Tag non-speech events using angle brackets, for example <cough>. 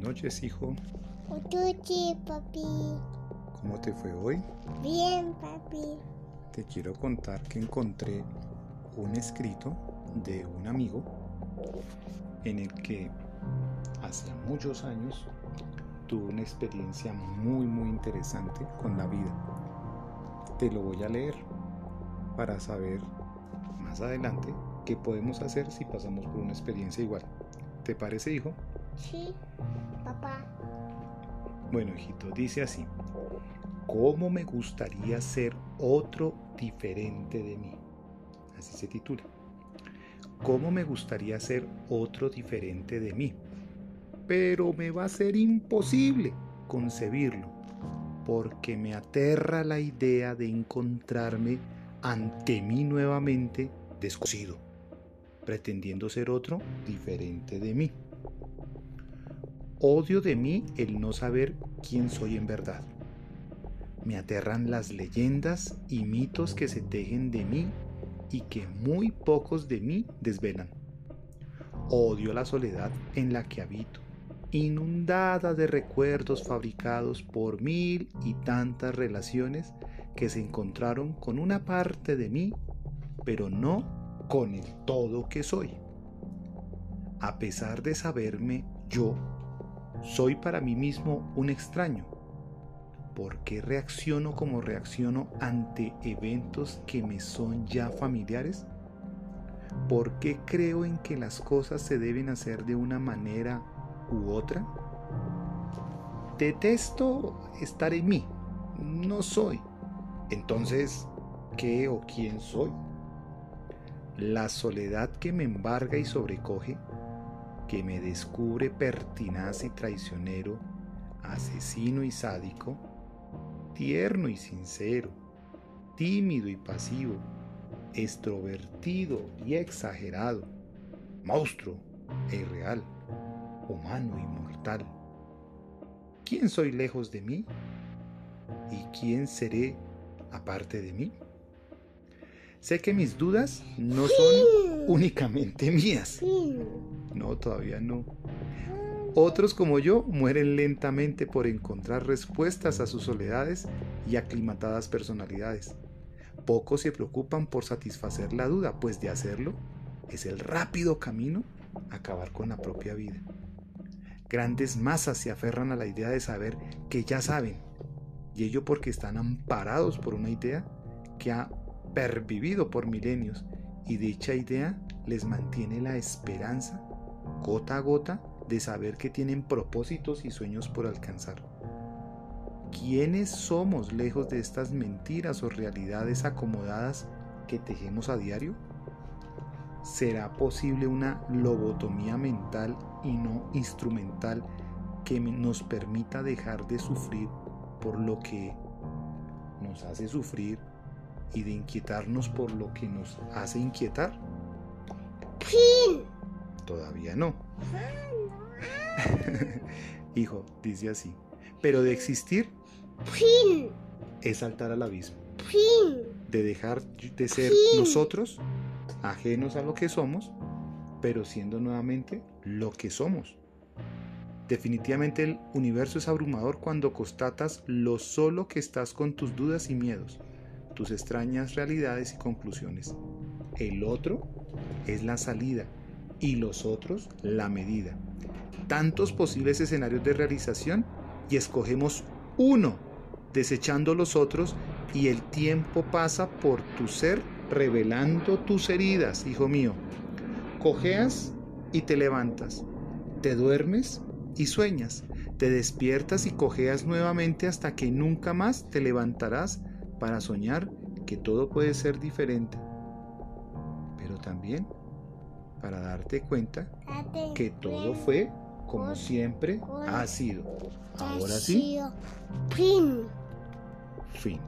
noches, hijo. Noches, papi. ¿Cómo te fue hoy? Bien, papi. Te quiero contar que encontré un escrito de un amigo en el que hace muchos años tuvo una experiencia muy muy interesante con la vida. Te lo voy a leer para saber más adelante qué podemos hacer si pasamos por una experiencia igual. ¿Te parece, hijo? Sí, papá. Bueno, hijito, dice así. ¿Cómo me gustaría ser otro diferente de mí? Así se titula. ¿Cómo me gustaría ser otro diferente de mí? Pero me va a ser imposible concebirlo, porque me aterra la idea de encontrarme ante mí nuevamente descosido, pretendiendo ser otro diferente de mí. Odio de mí el no saber quién soy en verdad. Me aterran las leyendas y mitos que se tejen de mí y que muy pocos de mí desvelan. Odio la soledad en la que habito, inundada de recuerdos fabricados por mil y tantas relaciones que se encontraron con una parte de mí, pero no con el todo que soy. A pesar de saberme yo soy para mí mismo un extraño. ¿Por qué reacciono como reacciono ante eventos que me son ya familiares? ¿Por qué creo en que las cosas se deben hacer de una manera u otra? Detesto estar en mí. No soy. Entonces, ¿qué o quién soy? La soledad que me embarga y sobrecoge que me descubre pertinaz y traicionero, asesino y sádico, tierno y sincero, tímido y pasivo, extrovertido y exagerado, monstruo e irreal, humano y mortal. ¿Quién soy lejos de mí? ¿Y quién seré aparte de mí? Sé que mis dudas no son únicamente mías. No, todavía no. Otros como yo mueren lentamente por encontrar respuestas a sus soledades y aclimatadas personalidades. Pocos se preocupan por satisfacer la duda, pues de hacerlo es el rápido camino a acabar con la propia vida. Grandes masas se aferran a la idea de saber que ya saben, y ello porque están amparados por una idea que ha pervivido por milenios y dicha idea les mantiene la esperanza, gota a gota, de saber que tienen propósitos y sueños por alcanzar. ¿Quiénes somos lejos de estas mentiras o realidades acomodadas que tejemos a diario? ¿Será posible una lobotomía mental y no instrumental que nos permita dejar de sufrir por lo que nos hace sufrir y de inquietarnos por lo que nos hace inquietar? ¡Fin! Todavía no. <laughs> Hijo, dice así. Pero de existir es saltar al abismo. De dejar de ser nosotros, ajenos a lo que somos, pero siendo nuevamente lo que somos. Definitivamente el universo es abrumador cuando constatas lo solo que estás con tus dudas y miedos, tus extrañas realidades y conclusiones. El otro es la salida y los otros la medida. Tantos posibles escenarios de realización y escogemos uno, desechando los otros y el tiempo pasa por tu ser revelando tus heridas, hijo mío. Cojeas y te levantas, te duermes y sueñas, te despiertas y cojeas nuevamente hasta que nunca más te levantarás para soñar que todo puede ser diferente. Pero también para darte cuenta que todo fue como siempre ha sido. Ahora sí, Fin. fin.